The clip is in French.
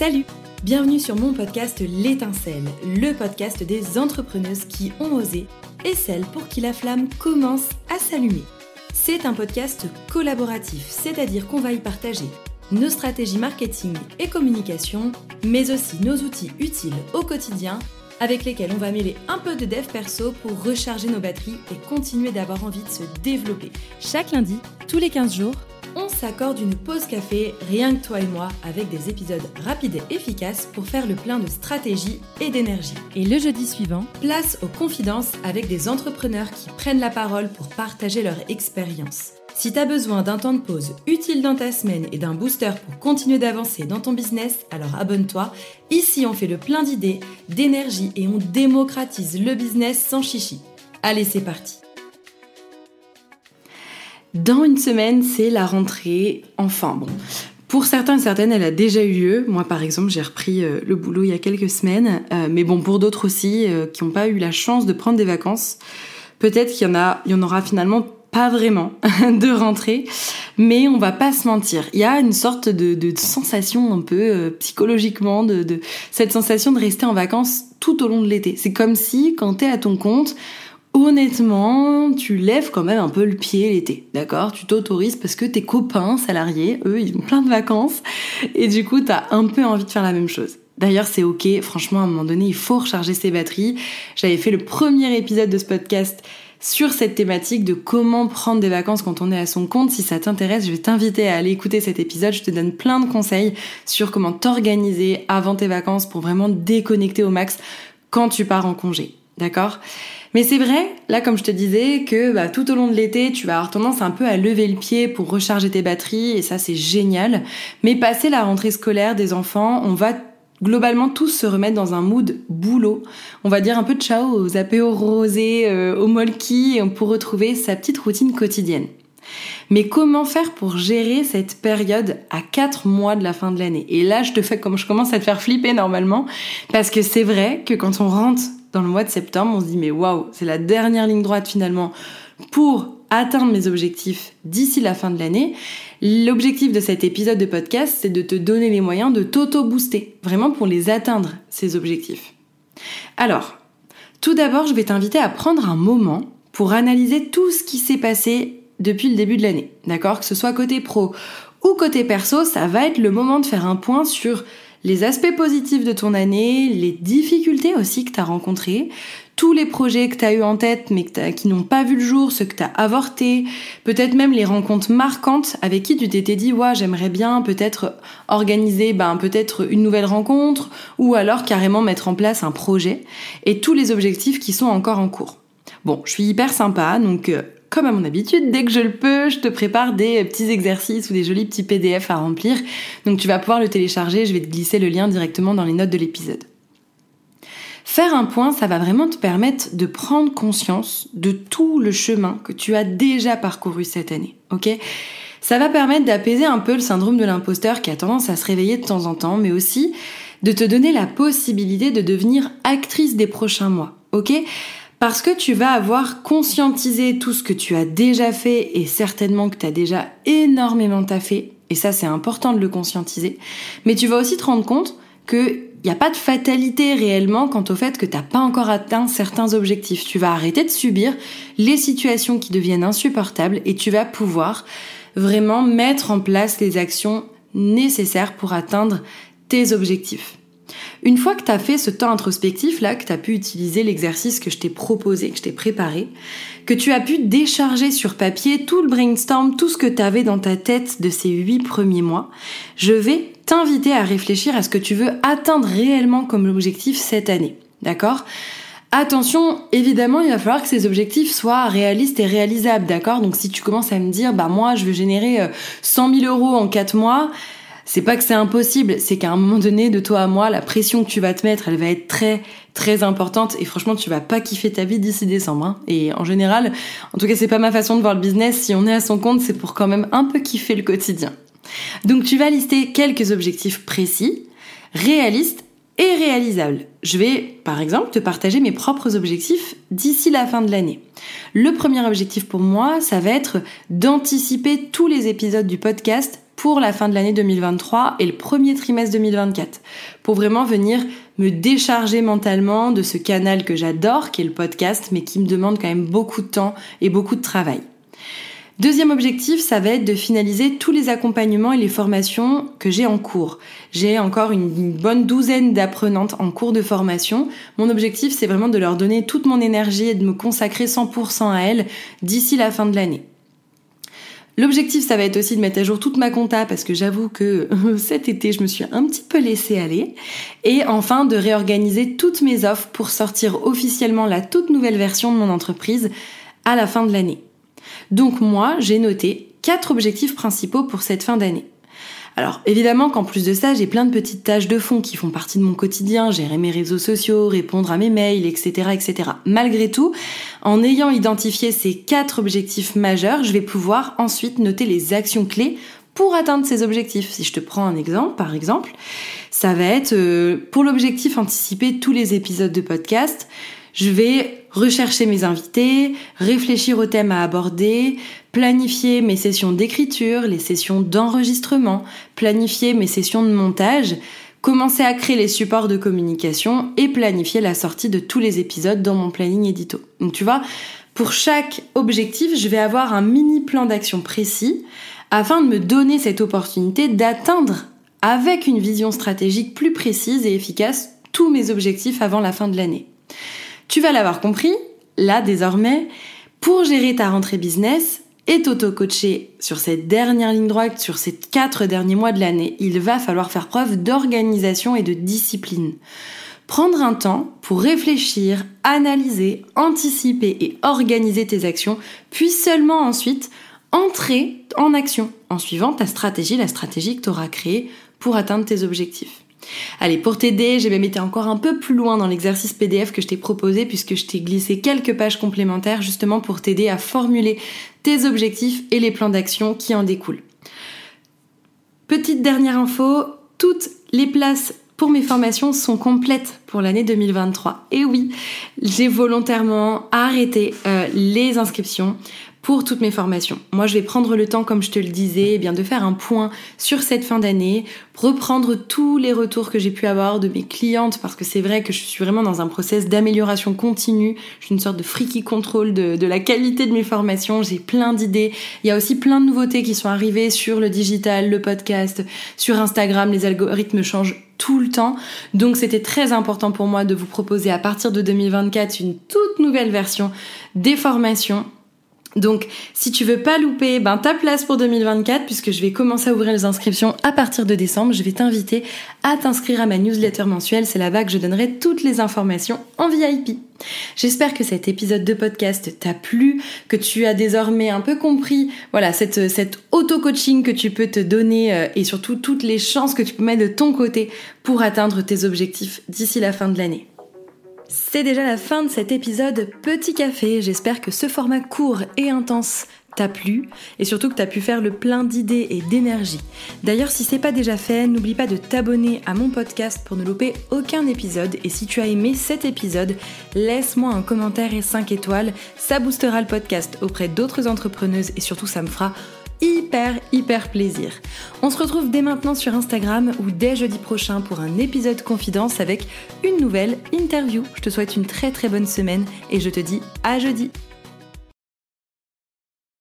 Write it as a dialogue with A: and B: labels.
A: Salut Bienvenue sur mon podcast L'étincelle, le podcast des entrepreneuses qui ont osé et celles pour qui la flamme commence à s'allumer. C'est un podcast collaboratif, c'est-à-dire qu'on va y partager nos stratégies marketing et communication, mais aussi nos outils utiles au quotidien avec lesquels on va mêler un peu de dev perso pour recharger nos batteries et continuer d'avoir envie de se développer. Chaque lundi, tous les 15 jours, on s'accorde une pause café, rien que toi et moi, avec des épisodes rapides et efficaces pour faire le plein de stratégie et d'énergie. Et le jeudi suivant, place aux confidences avec des entrepreneurs qui prennent la parole pour partager leur expérience. Si tu as besoin d'un temps de pause utile dans ta semaine et d'un booster pour continuer d'avancer dans ton business, alors abonne-toi. Ici, on fait le plein d'idées, d'énergie et on démocratise le business sans chichi. Allez, c'est parti. Dans une semaine, c'est la rentrée. Enfin, bon. Pour certains et certaines, elle a déjà eu lieu. Moi, par exemple, j'ai repris euh, le boulot il y a quelques semaines. Euh, mais bon, pour d'autres aussi, euh, qui n'ont pas eu la chance de prendre des vacances, peut-être qu'il y en a, il y en aura finalement pas vraiment de rentrée, mais on va pas se mentir. Il y a une sorte de, de sensation un peu psychologiquement, de, de, cette sensation de rester en vacances tout au long de l'été. C'est comme si, quand t'es à ton compte, honnêtement, tu lèves quand même un peu le pied l'été, d'accord? Tu t'autorises parce que tes copains salariés, eux, ils ont plein de vacances et du coup, t'as un peu envie de faire la même chose. D'ailleurs, c'est ok, franchement, à un moment donné, il faut recharger ses batteries. J'avais fait le premier épisode de ce podcast sur cette thématique de comment prendre des vacances quand on est à son compte. Si ça t'intéresse, je vais t'inviter à aller écouter cet épisode. Je te donne plein de conseils sur comment t'organiser avant tes vacances pour vraiment déconnecter au max quand tu pars en congé. D'accord? Mais c'est vrai, là comme je te disais, que bah, tout au long de l'été, tu vas avoir tendance un peu à lever le pied pour recharger tes batteries, et ça c'est génial. Mais passer la rentrée scolaire des enfants, on va globalement tous se remettre dans un mood boulot. On va dire un peu ciao aux apéros rosés, euh, aux molki, pour retrouver sa petite routine quotidienne. Mais comment faire pour gérer cette période à 4 mois de la fin de l'année? Et là, je te fais comme je commence à te faire flipper normalement, parce que c'est vrai que quand on rentre dans le mois de septembre, on se dit mais waouh, c'est la dernière ligne droite finalement pour atteindre mes objectifs d'ici la fin de l'année. L'objectif de cet épisode de podcast, c'est de te donner les moyens de t'auto-booster, vraiment pour les atteindre, ces objectifs. Alors, tout d'abord, je vais t'inviter à prendre un moment pour analyser tout ce qui s'est passé depuis le début de l'année. D'accord? Que ce soit côté pro ou côté perso, ça va être le moment de faire un point sur les aspects positifs de ton année, les difficultés aussi que tu as rencontrées, tous les projets que tu as eu en tête mais qui n'ont pas vu le jour, ceux que tu as avortés, peut-être même les rencontres marquantes avec qui tu t'étais dit ouais, j'aimerais bien peut-être organiser ben peut-être une nouvelle rencontre ou alors carrément mettre en place un projet et tous les objectifs qui sont encore en cours. Bon, je suis hyper sympa donc euh, comme à mon habitude, dès que je le peux, je te prépare des petits exercices ou des jolis petits PDF à remplir. Donc tu vas pouvoir le télécharger, je vais te glisser le lien directement dans les notes de l'épisode. Faire un point, ça va vraiment te permettre de prendre conscience de tout le chemin que tu as déjà parcouru cette année, ok? Ça va permettre d'apaiser un peu le syndrome de l'imposteur qui a tendance à se réveiller de temps en temps, mais aussi de te donner la possibilité de devenir actrice des prochains mois, ok? Parce que tu vas avoir conscientisé tout ce que tu as déjà fait et certainement que tu as déjà énormément taffé. Et ça, c'est important de le conscientiser. Mais tu vas aussi te rendre compte qu'il n'y a pas de fatalité réellement quant au fait que tu n'as pas encore atteint certains objectifs. Tu vas arrêter de subir les situations qui deviennent insupportables et tu vas pouvoir vraiment mettre en place les actions nécessaires pour atteindre tes objectifs. Une fois que tu as fait ce temps introspectif là, que tu as pu utiliser l'exercice que je t'ai proposé, que je t'ai préparé, que tu as pu décharger sur papier tout le brainstorm, tout ce que tu avais dans ta tête de ces huit premiers mois, je vais t'inviter à réfléchir à ce que tu veux atteindre réellement comme objectif cette année. D'accord? Attention, évidemment, il va falloir que ces objectifs soient réalistes et réalisables, d'accord? Donc si tu commences à me dire, bah moi, je veux générer 100 euh, 000 euros en 4 mois, c'est pas que c'est impossible, c'est qu'à un moment donné, de toi à moi, la pression que tu vas te mettre, elle va être très très importante et franchement, tu vas pas kiffer ta vie d'ici décembre. Hein. Et en général, en tout cas, c'est pas ma façon de voir le business. Si on est à son compte, c'est pour quand même un peu kiffer le quotidien. Donc, tu vas lister quelques objectifs précis, réalistes et réalisables. Je vais, par exemple, te partager mes propres objectifs d'ici la fin de l'année. Le premier objectif pour moi, ça va être d'anticiper tous les épisodes du podcast pour la fin de l'année 2023 et le premier trimestre 2024, pour vraiment venir me décharger mentalement de ce canal que j'adore, qui est le podcast, mais qui me demande quand même beaucoup de temps et beaucoup de travail. Deuxième objectif, ça va être de finaliser tous les accompagnements et les formations que j'ai en cours. J'ai encore une, bonne douzaine d'apprenantes en cours de formation. Mon objectif, c'est vraiment de leur donner toute mon énergie et de me consacrer 100% à elles d'ici la fin de l'année. L'objectif, ça va être aussi de mettre à jour toute ma compta parce que j'avoue que cet été, je me suis un petit peu laissée aller. Et enfin, de réorganiser toutes mes offres pour sortir officiellement la toute nouvelle version de mon entreprise à la fin de l'année. Donc moi, j'ai noté quatre objectifs principaux pour cette fin d'année. Alors évidemment qu'en plus de ça, j'ai plein de petites tâches de fond qui font partie de mon quotidien, gérer mes réseaux sociaux, répondre à mes mails, etc. etc. Malgré tout, en ayant identifié ces quatre objectifs majeurs, je vais pouvoir ensuite noter les actions clés pour atteindre ces objectifs. Si je te prends un exemple, par exemple, ça va être euh, pour l'objectif anticiper tous les épisodes de podcast, je vais rechercher mes invités, réfléchir aux thèmes à aborder, planifier mes sessions d'écriture, les sessions d'enregistrement, planifier mes sessions de montage, commencer à créer les supports de communication et planifier la sortie de tous les épisodes dans mon planning édito. Donc tu vois, pour chaque objectif, je vais avoir un mini plan d'action précis afin de me donner cette opportunité d'atteindre avec une vision stratégique plus précise et efficace tous mes objectifs avant la fin de l'année. Tu vas l'avoir compris, là désormais, pour gérer ta rentrée business et t'auto-coacher sur cette dernière ligne droite, sur ces quatre derniers mois de l'année, il va falloir faire preuve d'organisation et de discipline. Prendre un temps pour réfléchir, analyser, anticiper et organiser tes actions, puis seulement ensuite entrer en action en suivant ta stratégie, la stratégie que tu auras créée pour atteindre tes objectifs. Allez, pour t'aider, j'ai même été encore un peu plus loin dans l'exercice PDF que je t'ai proposé puisque je t'ai glissé quelques pages complémentaires justement pour t'aider à formuler tes objectifs et les plans d'action qui en découlent. Petite dernière info, toutes les places pour mes formations sont complètes pour l'année 2023. Et oui, j'ai volontairement arrêté euh, les inscriptions pour toutes mes formations. Moi, je vais prendre le temps, comme je te le disais, eh bien de faire un point sur cette fin d'année, reprendre tous les retours que j'ai pu avoir de mes clientes, parce que c'est vrai que je suis vraiment dans un process d'amélioration continue. Je suis une sorte de freaky contrôle de, de la qualité de mes formations. J'ai plein d'idées. Il y a aussi plein de nouveautés qui sont arrivées sur le digital, le podcast, sur Instagram. Les algorithmes changent tout le temps. Donc c'était très important pour moi de vous proposer à partir de 2024 une toute nouvelle version des formations donc, si tu veux pas louper ben, ta place pour 2024, puisque je vais commencer à ouvrir les inscriptions à partir de décembre, je vais t'inviter à t'inscrire à ma newsletter mensuelle. C'est là-bas que je donnerai toutes les informations en VIP. J'espère que cet épisode de podcast t'a plu, que tu as désormais un peu compris, voilà, cette, auto-coaching que tu peux te donner euh, et surtout toutes les chances que tu peux mettre de ton côté pour atteindre tes objectifs d'ici la fin de l'année. C'est déjà la fin de cet épisode Petit Café. J'espère que ce format court et intense t'a plu et surtout que t'as pu faire le plein d'idées et d'énergie. D'ailleurs, si c'est pas déjà fait, n'oublie pas de t'abonner à mon podcast pour ne louper aucun épisode. Et si tu as aimé cet épisode, laisse-moi un commentaire et 5 étoiles. Ça boostera le podcast auprès d'autres entrepreneuses et surtout ça me fera hyper hyper plaisir. On se retrouve dès maintenant sur Instagram ou dès jeudi prochain pour un épisode confidence avec une nouvelle interview. Je te souhaite une très très bonne semaine et je te dis à jeudi.